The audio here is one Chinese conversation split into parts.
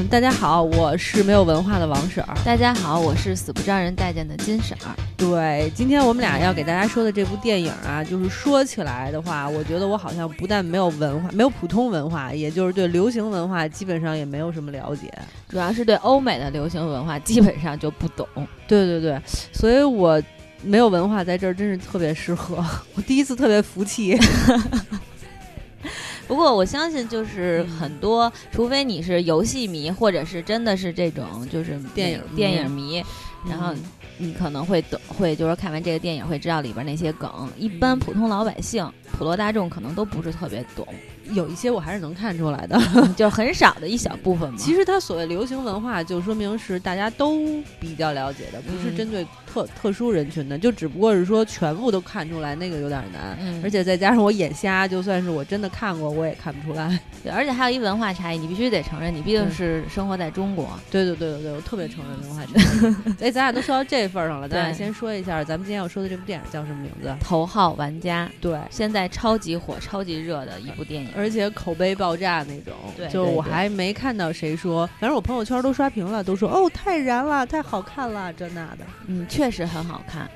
嗯，大家好，我是没有文化的王婶儿。大家好，我是死不招人待见的金婶儿。对，今天我们俩要给大家说的这部电影啊，就是说起来的话，我觉得我好像不但没有文化，没有普通文化，也就是对流行文化基本上也没有什么了解，主要是对欧美的流行文化基本上就不懂。对对对，所以我没有文化在这儿真是特别适合。我第一次特别服气。不过我相信，就是很多，除非你是游戏迷，或者是真的是这种就是电影电影迷，然后你可能会懂，会就是看完这个电影会知道里边那些梗。一般普通老百姓、普罗大众可能都不是特别懂。有一些我还是能看出来的，就是很少的一小部分嘛。其实它所谓流行文化，就说明是大家都比较了解的，不是针对特特殊人群的。就只不过是说全部都看出来，那个有点难。而且再加上我眼瞎，就算是我真的看过，我也看不出来。对，而且还有一文化差异，你必须得承认，你毕竟是生活在中国。对对对对对，我特别承认文化差异。哎，咱俩都说到这份上了，咱俩先说一下，咱们今天要说的这部电影叫什么名字？头号玩家。对，现在超级火、超级热的一部电影，而且口碑。爆炸那种，就我还没看到谁说，反正我朋友圈都刷屏了，都说哦太燃了，太好看了，这那的，嗯，确实很好看，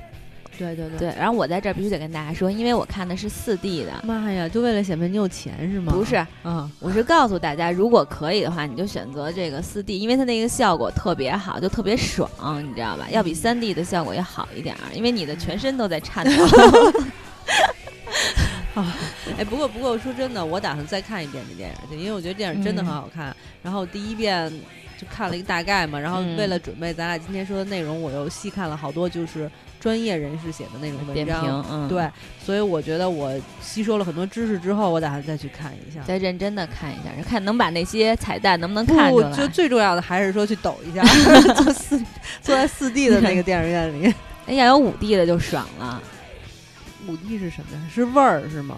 对对对。然后我在这儿必须得跟大家说，因为我看的是四 D 的，妈呀，就为了显摆你有钱是吗？不是，嗯，我是告诉大家，如果可以的话，你就选择这个四 D，因为它那个效果特别好，就特别爽，你知道吧？要比三 D 的效果要好一点，因为你的全身都在颤抖。啊，哎，不过不过说真的，我打算再看一遍这电影，因为我觉得电影真的很好看。然后第一遍就看了一个大概嘛，然后为了准备咱俩今天说的内容，我又细看了好多就是专业人士写的那种文章。嗯，对，所以我觉得我吸收了很多知识之后，我打算再去看一下，再认真的看一下，看能把那些彩蛋能不能看出来。我觉得最重要的还是说去抖一下，坐四坐在四 D 的那个电影院里。哎，要有五 D 的就爽了。五 D 是什么呀？是味儿是吗？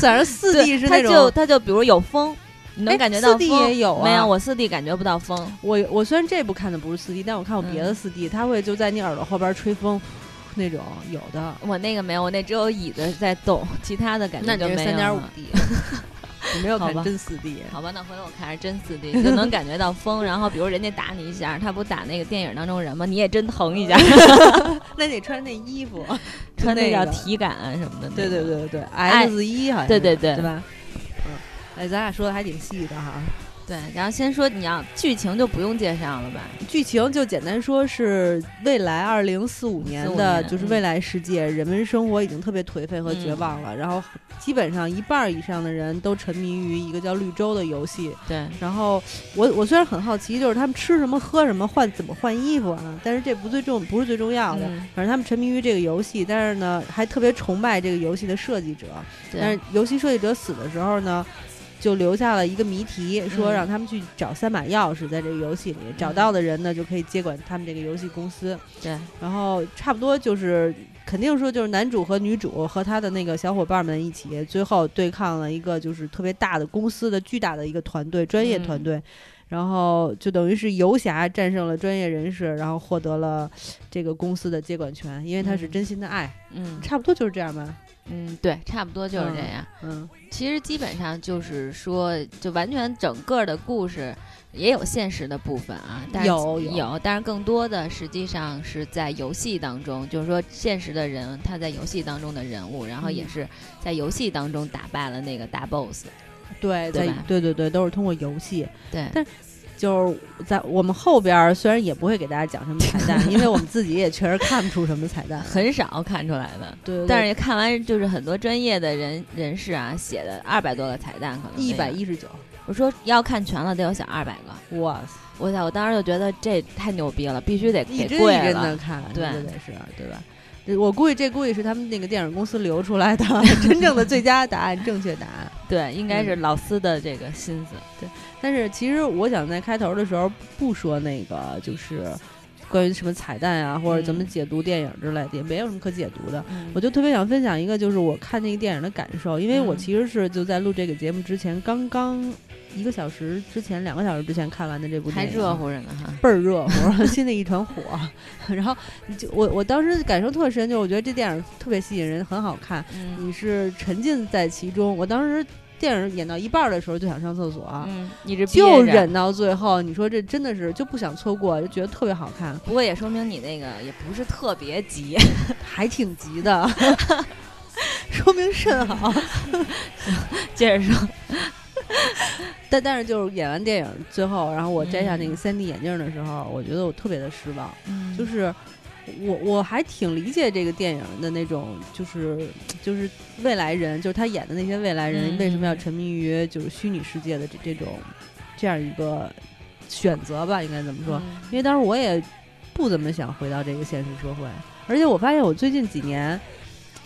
反正四 D 是那种，它就它就比如有风，你能感觉到四 D 也有啊？没有，我四 D 感觉不到风。我我虽然这部看的不是四 D，但我看过别的四 D，它会就在你耳朵后边吹风，那种有的。我那个没有，我那只有椅子在动，其他的感觉就没有。三点五 D。你 没有看真四 D，好吧，那回头我看是真四 D，就能感觉到风。然后比如人家打你一下，他不打那个电影当中人吗？你也真疼一下。那得穿那衣服，穿那叫体感什么的。对对对对，X 一好像。对对对，对吧？嗯，哎，咱俩说的还挺细的哈。对，然后先说你要剧情就不用介绍了吧？剧情就简单说是未来二零四五年的，就是未来世界，人们生活已经特别颓废和绝望了。然后基本上一半以上的人都沉迷于一个叫绿洲的游戏。对。然后我我虽然很好奇，就是他们吃什么喝什么换怎么换衣服啊？但是这不最重不是最重要的。反正他们沉迷于这个游戏，但是呢还特别崇拜这个游戏的设计者。但是游戏设计者死的时候呢？就留下了一个谜题，说让他们去找三把钥匙，在这个游戏里找到的人呢，就可以接管他们这个游戏公司。对，然后差不多就是肯定说，就是男主和女主和他的那个小伙伴们一起，最后对抗了一个就是特别大的公司的巨大的一个团队，专业团队。然后就等于是游侠战胜了专业人士，然后获得了这个公司的接管权，因为他是真心的爱。嗯，差不多就是这样吧。嗯，对，差不多就是这样。嗯，其实基本上就是说，就完全整个的故事也有现实的部分啊，但有有，但是更多的实际上是在游戏当中，就是说现实的人他在游戏当中的人物，然后也是在游戏当中打败了那个大 boss。对对对对对，都是通过游戏。对，但。就是在我们后边，虽然也不会给大家讲什么彩蛋，因为我们自己也确实看不出什么彩蛋，很少看出来的。对，但是看完就是很多专业的人人士啊写的二百多个彩蛋，可能一百一十九。我说要看全了得有小二百个。哇塞！我操！我当时就觉得这太牛逼了，必须得给贵了。一帧的看，对，得是，对吧？我估计这估计是他们那个电影公司留出来的 真正的最佳答案，正确答案。对，应该是老斯的这个心思。对，但是其实我想在开头的时候不说那个，就是关于什么彩蛋啊，或者怎么解读电影之类的，也没有什么可解读的。我就特别想分享一个，就是我看那个电影的感受，因为我其实是就在录这个节目之前刚刚。一个小时之前，两个小时之前看完的这部电影，还热乎着呢哈，倍儿热乎，心里一团火。然后，就我我当时感受特深，就是我觉得这电影特别吸引人，很好看。你是沉浸在其中。我当时电影演到一半的时候就想上厕所，嗯，你这就忍到最后。你说这真的是就不想错过，就觉得特别好看。不过也说明你那个也不是特别急，还挺急的，说明肾好。接着说，但但是就是演完电影最后，然后我摘下那个三 D 眼镜的时候，我觉得我特别的失望，就是。我我还挺理解这个电影的那种，就是就是未来人，就是他演的那些未来人为什么要沉迷于就是虚拟世界的这这种这样一个选择吧，应该怎么说？因为当时我也不怎么想回到这个现实社会，而且我发现我最近几年，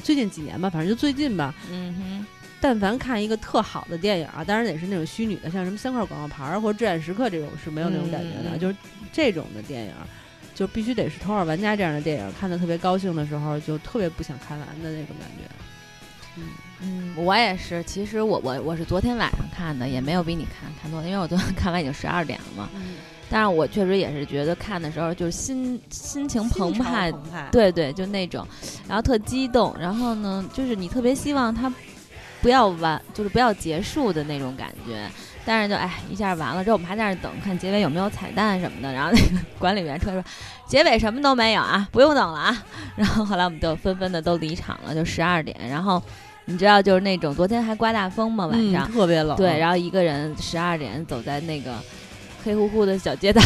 最近几年吧，反正就最近吧，嗯哼，但凡看一个特好的电影啊，当然得是那种虚拟的，像什么三块广告牌或者至暗时刻这种是没有那种感觉的，就是这种的电影。就必须得是《头号玩家》这样的电影，看的特别高兴的时候，就特别不想看完的那种感觉。嗯嗯，我也是。其实我我我是昨天晚上看的，也没有比你看看多，因为我昨天 看完已经十二点了嘛。嗯。但是我确实也是觉得看的时候就是心心情澎湃，对对，就那种，然后特激动，然后呢，就是你特别希望它不要完，就是不要结束的那种感觉。但是就哎，一下完了之后，我们还在那等看结尾有没有彩蛋什么的。然后那个 管理员车说，结尾什么都没有啊，不用等了啊。然后后来我们就纷纷的都离场了，就十二点。然后你知道就是那种昨天还刮大风嘛，晚上特别冷。对，然后一个人十二点走在那个黑乎乎的小街道，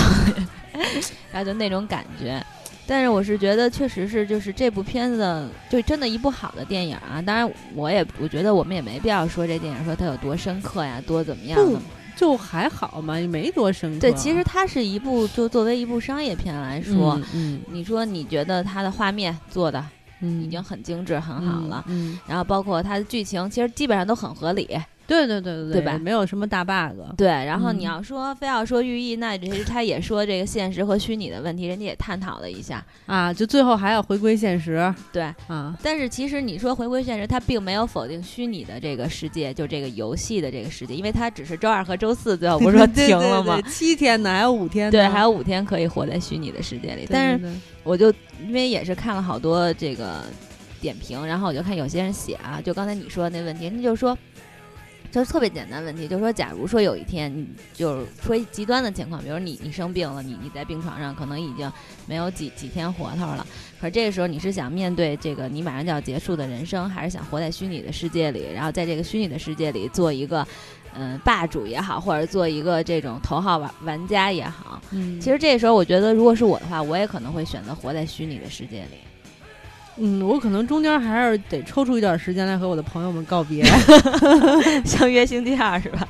然后就那种感觉。但是我是觉得，确实是就是这部片子就真的一部好的电影啊。当然，我也我觉得我们也没必要说这电影说它有多深刻呀，多怎么样的，就还好嘛，也没多深刻。对，其实它是一部就作为一部商业片来说，嗯，你说你觉得它的画面做的已经很精致很好了，嗯，然后包括它的剧情，其实基本上都很合理。对对对对对吧？没有什么大 bug。对，然后你要说非要说寓意，那其实他也说这个现实和虚拟的问题，人家也探讨了一下啊。就最后还要回归现实。对啊，但是其实你说回归现实，他并没有否定虚拟的这个世界，就这个游戏的这个世界，因为他只是周二和周四最后不是说 停了吗？七天呢，还有五天。对，还有五天可以活在虚拟的世界里。但是我就因为也是看了好多这个点评，然后我就看有些人写啊，就刚才你说的那问题，那就说。就是特别简单问题，就是说，假如说有一天，你就是说极端的情况，比如你你生病了，你你在病床上，可能已经没有几几天活头了。可是这个时候，你是想面对这个你马上就要结束的人生，还是想活在虚拟的世界里，然后在这个虚拟的世界里做一个嗯霸主也好，或者做一个这种头号玩玩家也好？嗯，其实这个时候，我觉得如果是我的话，我也可能会选择活在虚拟的世界里。嗯，我可能中间还是得抽出一点时间来和我的朋友们告别，像约星期二是吧？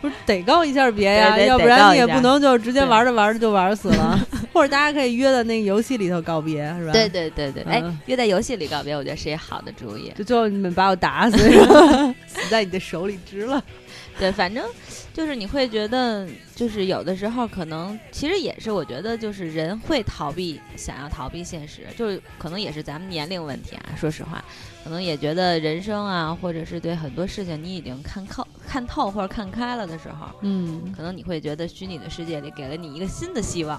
不是得告一下别呀，要不然你也不能就直接玩着玩着就玩死了。或者大家可以约在那个游戏里头告别，是吧？对对对对，哎，约在游戏里告别，我觉得是一好的主意。就最后你们把我打死，死在你的手里值了。对，反正。就是你会觉得，就是有的时候可能，其实也是我觉得，就是人会逃避，想要逃避现实，就是可能也是咱们年龄问题啊。说实话，可能也觉得人生啊，或者是对很多事情你已经看透、看透或者看开了的时候，嗯，可能你会觉得虚拟的世界里给了你一个新的希望。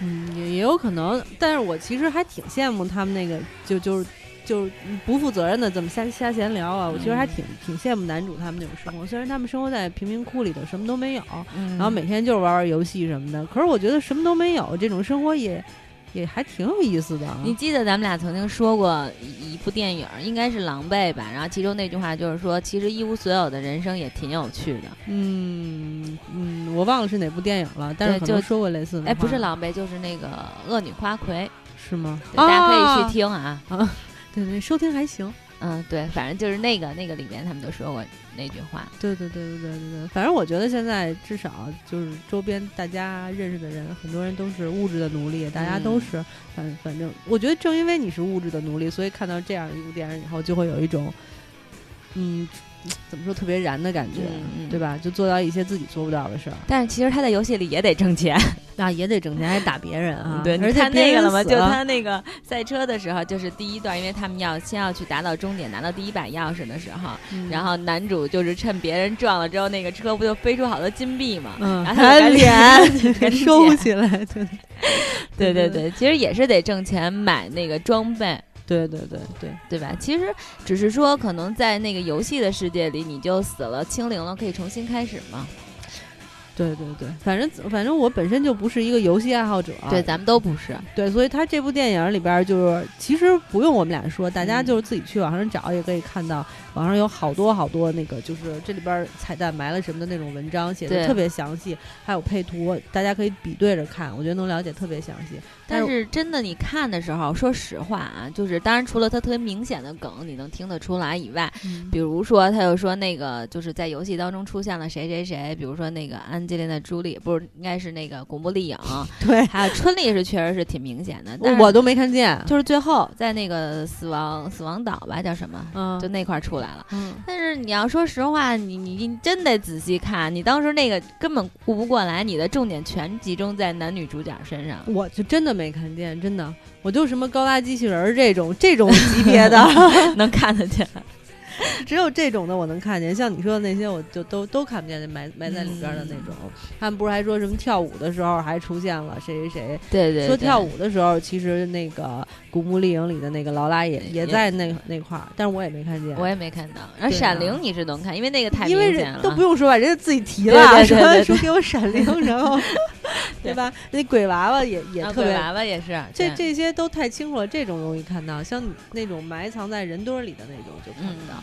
嗯，也也有可能，但是我其实还挺羡慕他们那个，就就是。就是不负责任的这么瞎瞎闲聊啊！我其实还挺挺羡慕男主他们那种生活，虽然他们生活在贫民窟里头，什么都没有，然后每天就是玩玩游戏什么的。可是我觉得什么都没有，这种生活也也还挺有意思的。你记得咱们俩曾经说过一部电影，应该是《狼狈》吧？然后其中那句话就是说，其实一无所有的人生也挺有趣的。嗯嗯，我忘了是哪部电影了，但是就说过类似的。哎，不是《狼狈》，就是那个《恶女花魁》，是吗？大家可以去听啊啊。对对，收听还行。嗯，对，反正就是那个那个里面，他们都说过那句话。对对对对对对对，反正我觉得现在至少就是周边大家认识的人，很多人都是物质的奴隶，大家都是，反反正我觉得正因为你是物质的奴隶，所以看到这样一部电影以后，就会有一种，嗯。怎么说特别燃的感觉，对吧？就做到一些自己做不到的事儿。但是其实他在游戏里也得挣钱，那 也得挣钱，还打别人啊。对，你看那个了吗？就他那个赛车的时候，就是第一段，因为他们要先要去达到终点，拿到第一把钥匙的时候，然后男主就是趁别人撞了之后，那个车不就飞出好多金币嘛？嗯，然后他脸收起来，对 对对对，其实也是得挣钱买那个装备。对对对对对吧？其实只是说，可能在那个游戏的世界里，你就死了，清零了，可以重新开始嘛。对对对，反正反正我本身就不是一个游戏爱好者，对，咱们都不是。对，所以他这部电影里边就是，其实不用我们俩说，大家就是自己去网上找也可以看到。网上有好多好多那个，就是这里边彩蛋埋了什么的那种文章，写的特别详细，还有配图，大家可以比对着看，我觉得能了解特别详细。但是真的，你看的时候，说实话啊，就是当然除了他特别明显的梗你能听得出来以外，比如说他又说那个就是在游戏当中出现了谁谁谁，比如说那个安吉丽娜·朱莉，不是应该是那个古墓丽影，对，还有春丽是确实是挺明显的，但我都没看见，就是最后在那个死亡死亡岛吧，叫什么，嗯，就那块出来。来了，嗯，但是你要说实话，你你真得仔细看，你当时那个根本顾不过来，你的重点全集中在男女主角身上，我就真的没看见，真的，我就什么高达机器人这种这种级别的 能看得见。只有这种的我能看见，像你说的那些，我就都都看不见。那埋埋在里边的那种，他们不是还说什么跳舞的时候还出现了谁谁谁？对对。说跳舞的时候，其实那个《古墓丽影》里的那个劳拉也也在那那块儿，但是我也没看见。我也没看到。然后《闪灵》你是能看，因为那个太明显了。都不用说吧，人家自己提了，说说给我《闪灵 》，然后对吧？那鬼娃娃也也特别，娃娃也是。这这些都太清楚了，这种容易看到，像那种埋藏在人堆里的那种就看不到。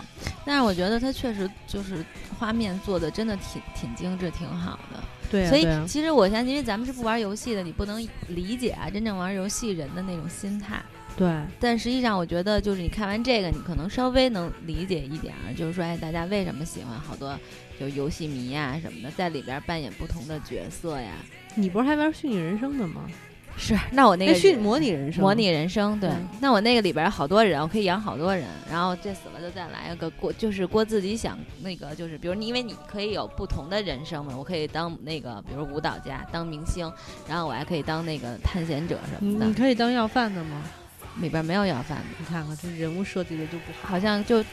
但是我觉得它确实就是画面做的真的挺挺精致，挺好的。对，所以其实我相信，因为咱们是不玩游戏的，你不能理解啊真正玩游戏人的那种心态。对。但实际上，我觉得就是你看完这个，你可能稍微能理解一点儿，就是说，哎，大家为什么喜欢好多就游戏迷呀什么的，在里边扮演不同的角色呀。你不是还玩虚拟人生的吗？是，那我那个虚模拟人生，模拟人生，对，那我那个里边好多人，我可以养好多人，然后这死了就再来一个过，就是过自己想那个，就是比如你，因为你可以有不同的人生嘛，我可以当那个，比如舞蹈家，当明星，然后我还可以当那个探险者什么的。你可以当要饭的吗？里边没有要饭的，你看看这人物设计的就不好，好像就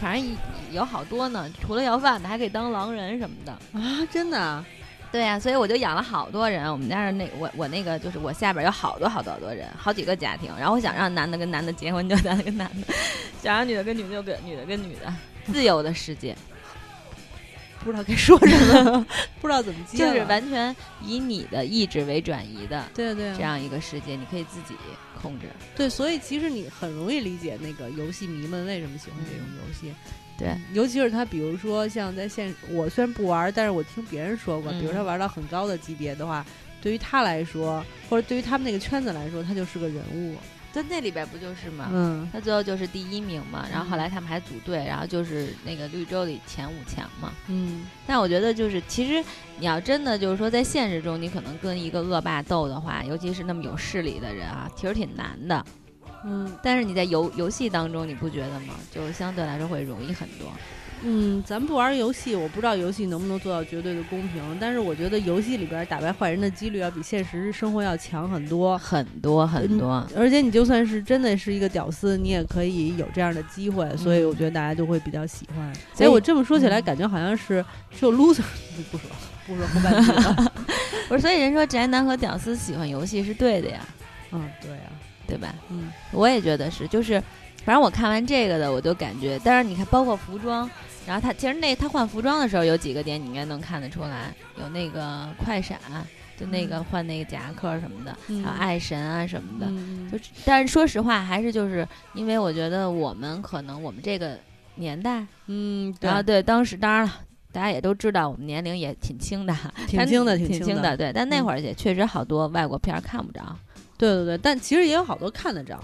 反正有好多呢，除了要饭的，还可以当狼人什么的啊，真的。对呀，所以我就养了好多人。我们家那我我那个就是我下边有好多好多好多人，好几个家庭。然后我想让男的跟男的结婚就男的跟男的，想让女的跟女的就跟女的跟女的，自由的世界。不知道该说什么，不知道怎么接。就是完全以你的意志为转移的，对对，这样一个世界，你可以自己控制。对，所以其实你很容易理解那个游戏迷们为什么喜欢这种游戏。对，尤其是他，比如说像在现，我虽然不玩，但是我听别人说过，比如他玩到很高的级别的话，对于他来说，或者对于他们那个圈子来说，他就是个人物。在那里边不就是吗？嗯，他最后就是第一名嘛，然后后来他们还组队，然后就是那个绿洲里前五强嘛。嗯，但我觉得就是，其实你要真的就是说，在现实中，你可能跟一个恶霸斗的话，尤其是那么有势力的人啊，其实挺难的。嗯，但是你在游游戏当中，你不觉得吗？就相对来说会容易很多。嗯，咱不玩游戏，我不知道游戏能不能做到绝对的公平。但是我觉得游戏里边打败坏人的几率要比现实生活要强很多很多很多。而且你就算是真的是一个屌丝，你也可以有这样的机会。所以我觉得大家就会比较喜欢。哎，我这么说起来，感觉好像是只有 loser 不说不说后半句了。不是，所以人说宅男和屌丝喜欢游戏是对的呀。嗯，对呀。对吧？嗯，我也觉得是，就是，反正我看完这个的，我就感觉，但是你看，包括服装，然后他其实那他换服装的时候有几个点，你应该能看得出来，有那个快闪，就那个换那个夹克什么的，还有爱神啊什么的，就但是说实话，还是就是因为我觉得我们可能我们这个年代，嗯，然后对当时当然了，大家也都知道我们年龄也挺轻的，挺轻的，挺轻的，对，但那会儿也确实好多外国片看不着。对对对，但其实也有好多看得着。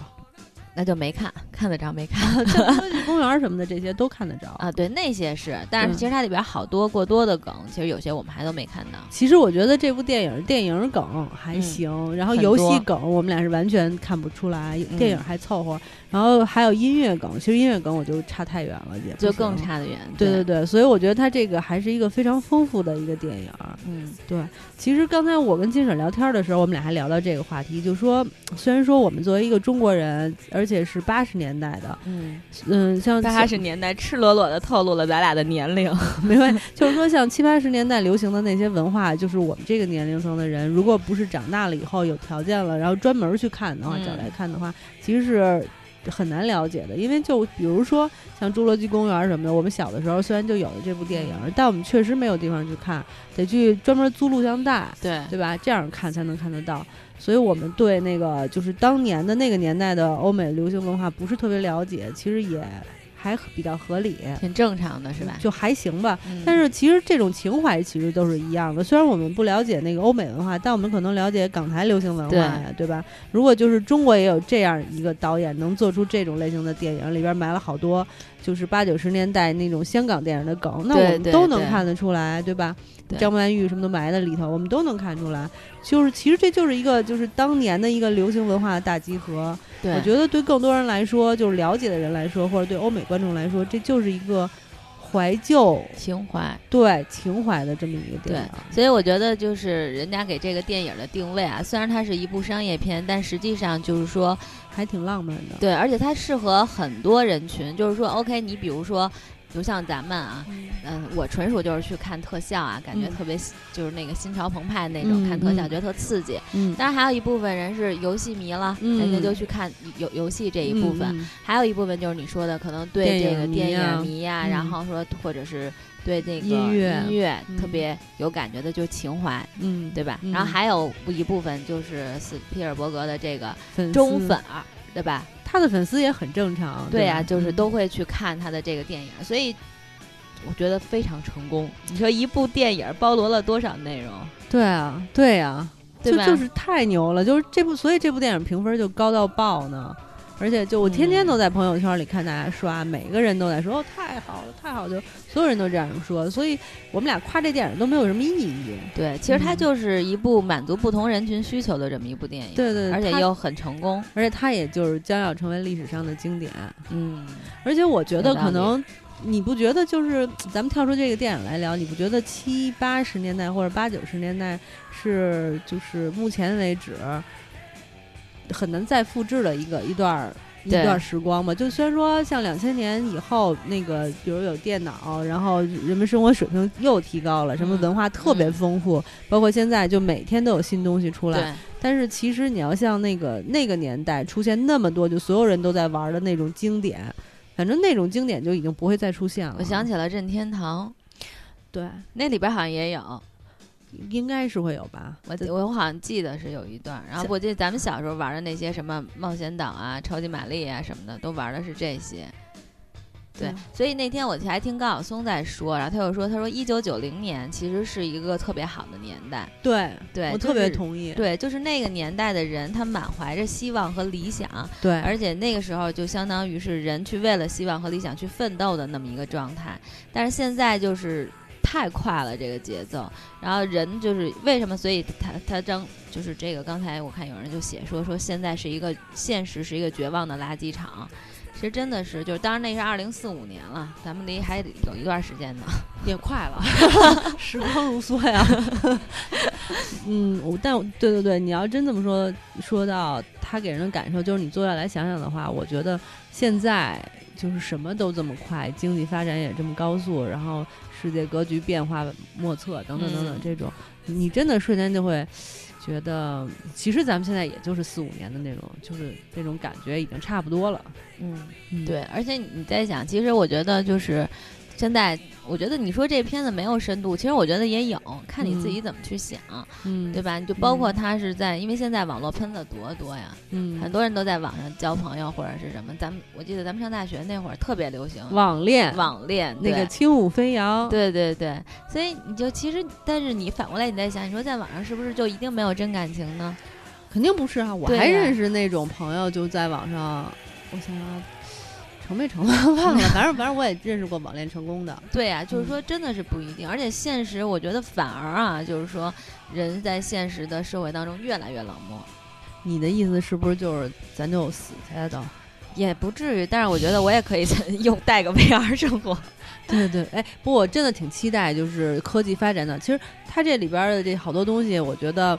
那就没看，看得着没看？公园什么的这些都看得着啊。对，那些是，但是其实它里边好多过多的梗，其实有些我们还都没看到。其实我觉得这部电影电影梗还行，然后游戏梗我们俩是完全看不出来，电影还凑合。然后还有音乐梗，其实音乐梗我就差太远了，也就更差的远。对对对，所以我觉得它这个还是一个非常丰富的一个电影。嗯，对。其实刚才我跟金婶聊天的时候，我们俩还聊到这个话题，就说虽然说我们作为一个中国人，而且是八十年代的，嗯嗯，像八十年代赤裸裸的透露了咱俩的年龄，没关系。就是说像七八十年代流行的那些文化，就是我们这个年龄层的人，如果不是长大了以后有条件了，然后专门去看的话，找来看的话，其实是。很难了解的，因为就比如说像《侏罗纪公园》什么的，我们小的时候虽然就有了这部电影，但我们确实没有地方去看，得去专门租录像带，对对吧？这样看才能看得到。所以我们对那个就是当年的那个年代的欧美流行文化不是特别了解，其实也。还比较合理，挺正常的，是吧？就还行吧。但是其实这种情怀其实都是一样的。虽然我们不了解那个欧美文化，但我们可能了解港台流行文化呀，对吧？如果就是中国也有这样一个导演能做出这种类型的电影，里边埋了好多就是八九十年代那种香港电影的梗，那我们都能看得出来，对吧？张曼玉什么都埋在里头，我们都能看出来。就是其实这就是一个就是当年的一个流行文化的大集合。我觉得对更多人来说，就是了解的人来说，或者对欧美观众来说，这就是一个怀旧情怀，对情怀的这么一个电影。所以我觉得，就是人家给这个电影的定位啊，虽然它是一部商业片，但实际上就是说还挺浪漫的。对，而且它适合很多人群。就是说，OK，你比如说。就像咱们啊，嗯，我纯属就是去看特效啊，感觉特别就是那个心潮澎湃那种，看特效觉得特刺激。嗯，当然还有一部分人是游戏迷了，人家就去看游游戏这一部分。还有一部分就是你说的，可能对这个电影迷呀，然后说或者是对那个音乐音乐特别有感觉的，就情怀，嗯，对吧？然后还有一部分就是斯皮尔伯格的这个忠粉儿，对吧？他的粉丝也很正常，对呀，就是都会去看他的这个电影，所以我觉得非常成功。你说一部电影包罗了多少内容？对啊，对呀，就就是太牛了，就是这部，所以这部电影评分就高到爆呢。而且就我天天都在朋友圈里看大家刷，每个人都在说哦太好了太好，就所有人都这样说，所以我们俩夸这电影都没有什么意义。对，其实它就是一部满足不同人群需求的这么一部电影。对对，而且又很成功，而且它也就是将要成为历史上的经典。嗯，而且我觉得可能你不觉得就是咱们跳出这个电影来聊，你不觉得七八十年代或者八九十年代是就是目前为止。很难再复制的一个一段一段时光嘛？就虽然说像两千年以后，那个比如有电脑，然后人们生活水平又提高了，什么文化特别丰富，包括现在就每天都有新东西出来。但是其实你要像那个那个年代出现那么多，就所有人都在玩的那种经典，反正那种经典就已经不会再出现了。我想起了任天堂，对，那里边好像也有。应该是会有吧，我我好像记得是有一段，然后我记得咱们小时候玩的那些什么冒险岛啊、超级玛丽啊什么的，都玩的是这些。对，所以那天我还听高晓松在说，然后他又说，他说一九九零年其实是一个特别好的年代。对，对我特别同意。对，就是那个年代的人，他满怀着希望和理想。对，而且那个时候就相当于是人去为了希望和理想去奋斗的那么一个状态。但是现在就是。太快了，这个节奏。然后人就是为什么？所以他他张就是这个。刚才我看有人就写说说现在是一个现实，是一个绝望的垃圾场。其实真的是，就是当然那是二零四五年了，咱们离还有一段时间呢，也快了，时光如梭呀。嗯，我但对对对，你要真这么说，说到他给人的感受，就是你坐下来想想的话，我觉得现在就是什么都这么快，经济发展也这么高速，然后。世界格局变化莫测，等等等等，这种你真的瞬间就会觉得，其实咱们现在也就是四五年的那种，就是那种感觉已经差不多了。嗯，对，而且你在想，其实我觉得就是。现在我觉得你说这片子没有深度，其实我觉得也有，看你自己怎么去想，嗯，对吧？就包括他是在，因为现在网络喷子多多呀，嗯，很多人都在网上交朋友或者是什么。咱们我记得咱们上大学那会儿特别流行网恋，网恋那个轻舞飞扬，对对对。所以你就其实，但是你反过来你在想，你说在网上是不是就一定没有真感情呢？肯定不是啊，我还认识那种朋友就在网上，我想想。成没成 忘了，反正反正我也认识过网恋成功的。对呀，就是说真的是不一定，而且现实我觉得反而啊，就是说人在现实的社会当中越来越冷漠。你的意思是不是就是咱就死去了都？也不至于，但是我觉得我也可以 用带个 VR 生活。对对，哎，不过我真的挺期待就是科技发展的。其实它这里边的这好多东西，我觉得。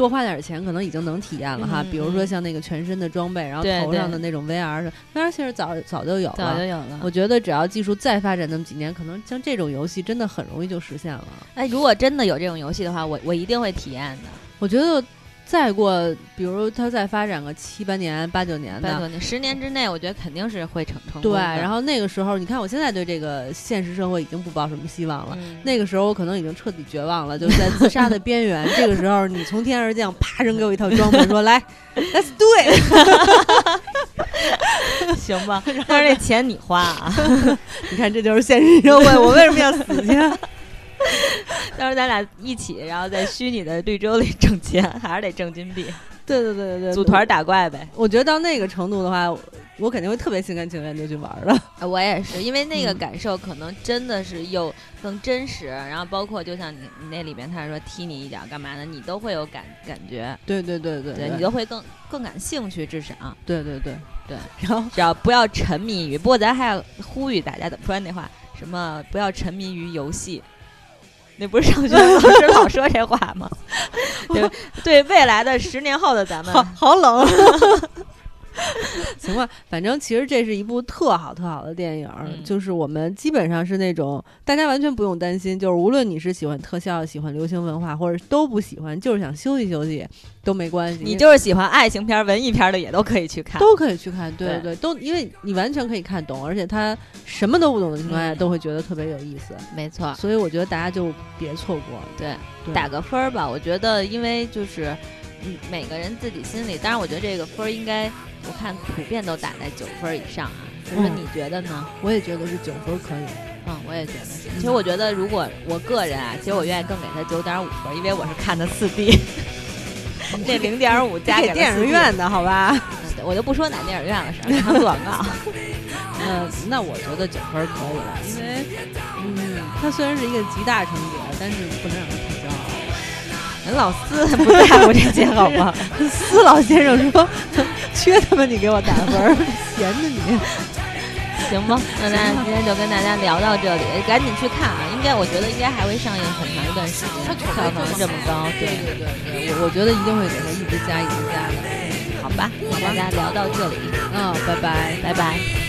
多花点钱可能已经能体验了哈，比如说像那个全身的装备，然后头上的那种 VR，VR 其实早早就有了，早就有了。我觉得只要技术再发展那么几年，可能像这种游戏真的很容易就实现了。哎，如果真的有这种游戏的话，我我一定会体验的。我觉得再过，比如他再发展个七八年、八九年的，年、十年之内，我觉得肯定是会成成对，然后那个时候，你看我现在对这个现实社会已经不抱什么希望了。那个时候我可能已经彻底绝望了，就在自杀的边缘。这个时候，你从天而降，啪扔给我一套装备，说 来，Let's do it，行吧？但是这钱你花啊！你看，这就是现实社会，我为什么要死去？到时候咱俩一起，然后在虚拟的绿洲里挣钱，还是得挣金币。对对对对对，组团打怪呗。我觉得到那个程度的话，我肯定会特别心甘情愿就去玩了。我也是，因为那个感受可能真的是又更真实。然后包括就像你你那里边，他说踢你一脚干嘛的，你都会有感感觉。对对对对，对你都会更更感兴趣，至少。对对对对。然后只要不要沉迷于，不过咱还要呼吁大家怎么说那话，什么不要沉迷于游戏。那不是上学老师老说这话吗？对对，未来的十年后的咱们，好好冷。行吧，反正其实这是一部特好特好的电影，就是我们基本上是那种大家完全不用担心，就是无论你是喜欢特效、喜欢流行文化，或者都不喜欢，就是想休息休息都没关系。你就是喜欢爱情片、文艺片的也都可以去看，都可以去看。对对对，都因为你完全可以看懂，而且他什么都不懂的情况下都会觉得特别有意思。没错，所以我觉得大家就别错过。对，打个分儿吧。我觉得，因为就是嗯，每个人自己心里，当然我觉得这个分儿应该。我看普遍都打在九分以上啊，就是你觉得呢？我也觉得是九分可以。嗯，我也觉得是。其实我觉得，如果我个人啊，其实我愿意更给他九点五分，因为我是看的四 D。这零点五加给电影院的好吧？我就不说哪电影院了，是看做广告。嗯，那我觉得九分可以了，因为嗯，它虽然是一个极大成果，但是不能让他太老四 不在乎这些好吗？司老先生说。缺他妈你给我打分，闲的你，行吗？那咱今天就跟大家聊到这里，赶紧去看啊！应该我觉得应该还会上映很长一段时间，票房这么高，对对对对，我我觉得一定会给他一直加一直加的。好吧，那大家聊到这里，嗯，拜拜拜拜。